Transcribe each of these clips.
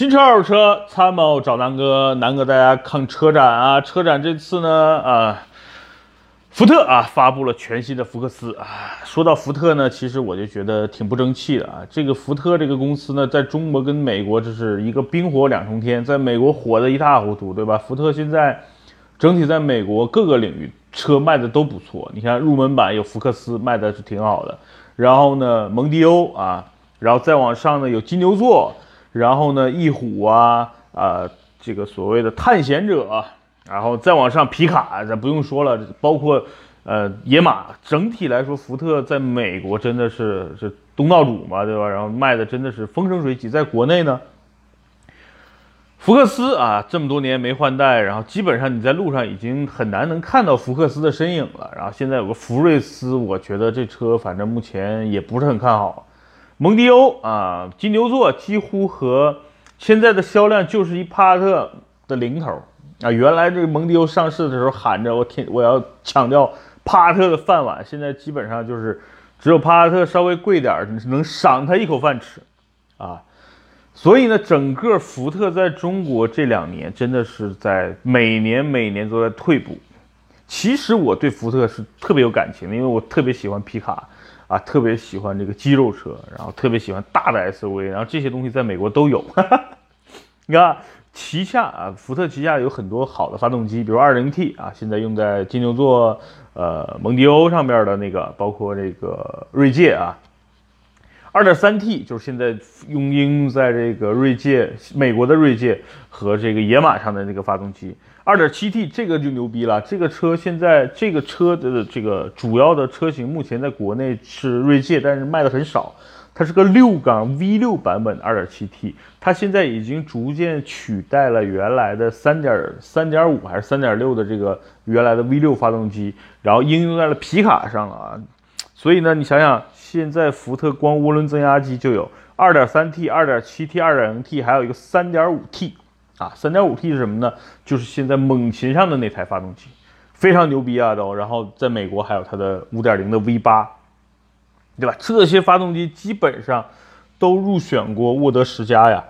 新车二手车参谋找南哥，南哥大家看车展啊，车展这次呢，啊，福特啊发布了全新的福克斯啊。说到福特呢，其实我就觉得挺不争气的啊。这个福特这个公司呢，在中国跟美国这是一个冰火两重天，在美国火得一塌糊涂，对吧？福特现在整体在美国各个领域车卖的都不错，你看入门版有福克斯卖的是挺好的，然后呢，蒙迪欧啊，然后再往上呢有金牛座。然后呢，翼虎啊，啊，这个所谓的探险者，然后再往上皮卡，咱不用说了，包括呃野马，整体来说，福特在美国真的是是东道主嘛，对吧？然后卖的真的是风生水起，在国内呢，福克斯啊，这么多年没换代，然后基本上你在路上已经很难能看到福克斯的身影了。然后现在有个福睿斯，我觉得这车反正目前也不是很看好。蒙迪欧啊，金牛座几乎和现在的销量就是一帕萨特的零头啊。原来这个蒙迪欧上市的时候喊着我天，我要抢掉帕萨特的饭碗，现在基本上就是只有帕萨特稍微贵点儿，能赏他一口饭吃啊。所以呢，整个福特在中国这两年真的是在每年每年都在退步。其实我对福特是特别有感情的，因为我特别喜欢皮卡。啊，特别喜欢这个肌肉车，然后特别喜欢大的 SUV，然后这些东西在美国都有。你看，旗下啊，福特旗下有很多好的发动机，比如 2.0T 啊，现在用在金牛座、呃蒙迪欧上面的那个，包括这个锐界啊，2.3T 就是现在用应用在这个锐界、美国的锐界和这个野马上的那个发动机。二点七 T 这个就牛逼了，这个车现在这个车的这个主要的车型目前在国内是锐界，但是卖的很少。它是个六缸 V 六版本的二点七 T，它现在已经逐渐取代了原来的三点三点五还是三点六的这个原来的 V 六发动机，然后应用在了皮卡上了啊。所以呢，你想想，现在福特光涡轮增压机就有二点三 T、二点七 T、二点零 T，还有一个三点五 T。啊，三点五 T 是什么呢？就是现在猛禽上的那台发动机，非常牛逼啊都。然后在美国还有它的五点零的 V 八，对吧？这些发动机基本上都入选过沃德十佳呀。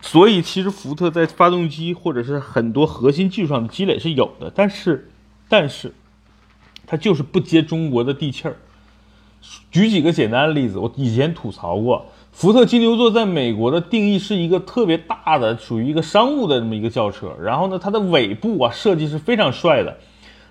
所以其实福特在发动机或者是很多核心技术上的积累是有的，但是，但是，它就是不接中国的地气儿。举几个简单的例子，我以前吐槽过。福特金牛座在美国的定义是一个特别大的，属于一个商务的这么一个轿车。然后呢，它的尾部啊设计是非常帅的。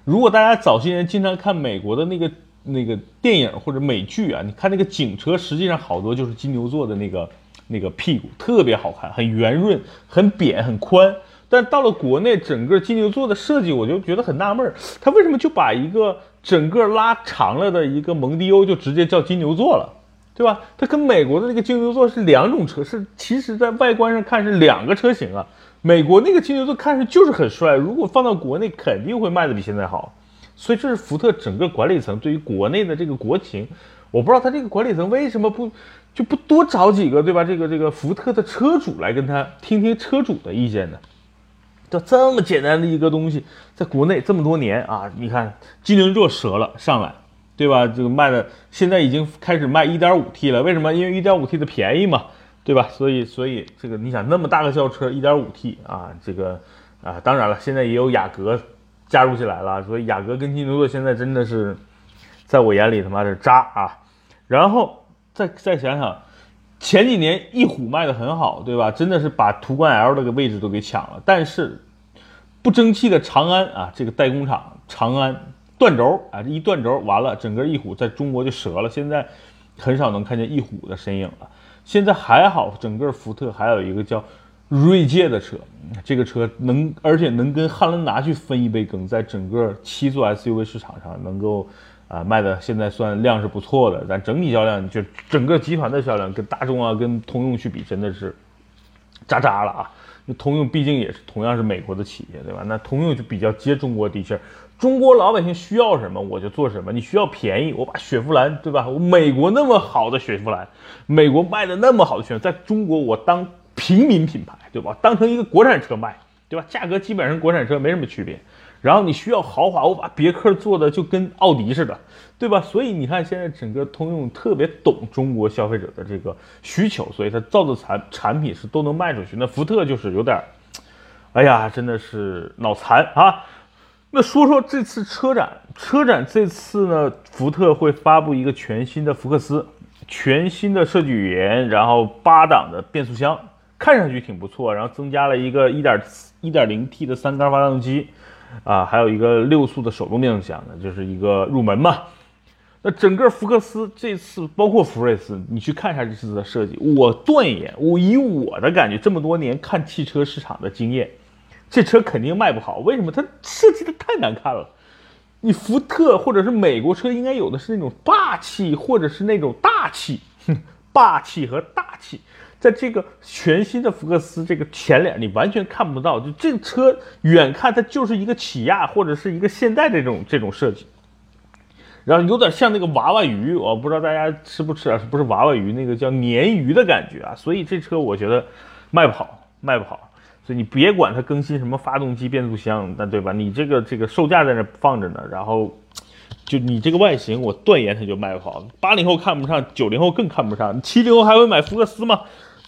如果大家早些年经常看美国的那个那个电影或者美剧啊，你看那个警车，实际上好多就是金牛座的那个那个屁股，特别好看，很圆润，很扁，很宽。但到了国内，整个金牛座的设计，我就觉得很纳闷儿，它为什么就把一个整个拉长了的一个蒙迪欧就直接叫金牛座了？对吧？它跟美国的那个金牛座是两种车，是其实在外观上看是两个车型啊。美国那个金牛座看上就是很帅，如果放到国内肯定会卖的比现在好。所以这是福特整个管理层对于国内的这个国情，我不知道他这个管理层为什么不就不多找几个对吧？这个这个福特的车主来跟他听听车主的意见呢？就这么简单的一个东西，在国内这么多年啊，你看金牛座折了上来。对吧？这个卖的现在已经开始卖 1.5T 了，为什么？因为 1.5T 的便宜嘛，对吧？所以，所以这个你想那么大个轿车 1.5T 啊，这个啊，当然了，现在也有雅阁加入进来了，所以雅阁跟金牛座现在真的是在我眼里他妈是渣啊！然后再再想想，前几年翼虎卖的很好，对吧？真的是把途观 L 这个位置都给抢了，但是不争气的长安啊，这个代工厂长安。断轴啊，这一断轴完了，整个翼虎在中国就折了。现在很少能看见翼虎的身影了。现在还好，整个福特还有一个叫锐界的车，这个车能而且能跟汉兰达去分一杯羹，在整个七座 SUV 市场上能够啊卖的现在算量是不错的，但整体销量就整个集团的销量跟大众啊跟通用去比真的是渣渣了啊。那通用毕竟也是同样是美国的企业，对吧？那通用就比较接中国地气儿。中国老百姓需要什么我就做什么。你需要便宜，我把雪佛兰，对吧？我美国那么好的雪佛兰，美国卖的那么好的雪，在中国我当平民品牌，对吧？当成一个国产车卖，对吧？价格基本上国产车没什么区别。然后你需要豪华，我把别克做的就跟奥迪似的，对吧？所以你看现在整个通用特别懂中国消费者的这个需求，所以它造的产产品是都能卖出去。那福特就是有点，哎呀，真的是脑残啊！那说说这次车展，车展这次呢，福特会发布一个全新的福克斯，全新的设计语言，然后八档的变速箱，看上去挺不错，然后增加了一个一点一点零 T 的三缸发动机，啊，还有一个六速的手动变速箱呢，就是一个入门嘛。那整个福克斯这次包括福睿斯，你去看一下这次的设计，我断言，我以我的感觉，这么多年看汽车市场的经验。这车肯定卖不好，为什么？它设计的太难看了。你福特或者是美国车应该有的是那种霸气，或者是那种大气，霸气和大气，在这个全新的福克斯这个前脸你完全看不到。就这车远看它就是一个起亚或者是一个现代这种这种设计，然后有点像那个娃娃鱼，我不知道大家吃不吃啊？不是娃娃鱼，那个叫鲶鱼的感觉啊。所以这车我觉得卖不好，卖不好。所以你别管它更新什么发动机、变速箱，那对吧？你这个这个售价在那放着呢，然后就你这个外形，我断言它就卖不好。八零后看不上，九零后更看不上，七零后还会买福克斯吗？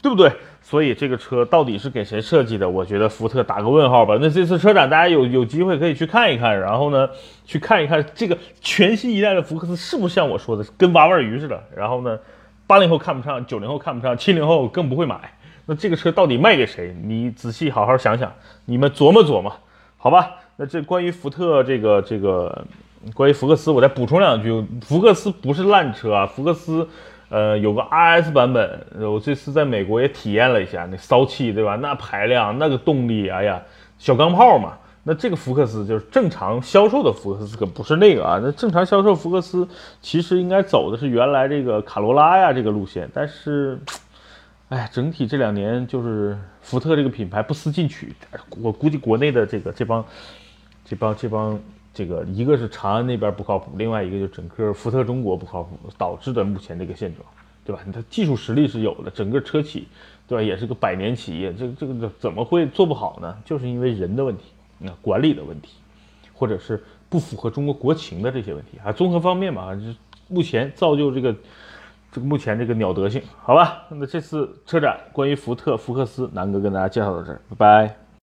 对不对？所以这个车到底是给谁设计的？我觉得福特打个问号吧。那这次车展大家有有机会可以去看一看，然后呢，去看一看这个全新一代的福克斯是不是像我说的跟娃娃鱼似的？然后呢，八零后看不上，九零后看不上，七零后更不会买。那这个车到底卖给谁？你仔细好好想想，你们琢磨琢磨，好吧？那这关于福特这个这个，关于福克斯，我再补充两句。福克斯不是烂车啊，福克斯，呃，有个 RS 版本，我这次在美国也体验了一下，那骚气，对吧？那排量，那个动力，哎呀，小钢炮嘛。那这个福克斯就是正常销售的福克斯，可不是那个啊。那正常销售福克斯其实应该走的是原来这个卡罗拉呀这个路线，但是。哎，整体这两年就是福特这个品牌不思进取，我估计国内的这个这帮这帮这帮这个，一个是长安那边不靠谱，另外一个就整个福特中国不靠谱，导致的目前这个现状，对吧？它技术实力是有的，整个车企，对吧？也是个百年企业，这这个怎么会做不好呢？就是因为人的问题，那管理的问题，或者是不符合中国国情的这些问题啊，综合方面嘛，就目前造就这个。这个目前这个鸟德性，好吧，那么这次车展关于福特福克斯，南哥跟大家介绍到这儿，拜拜。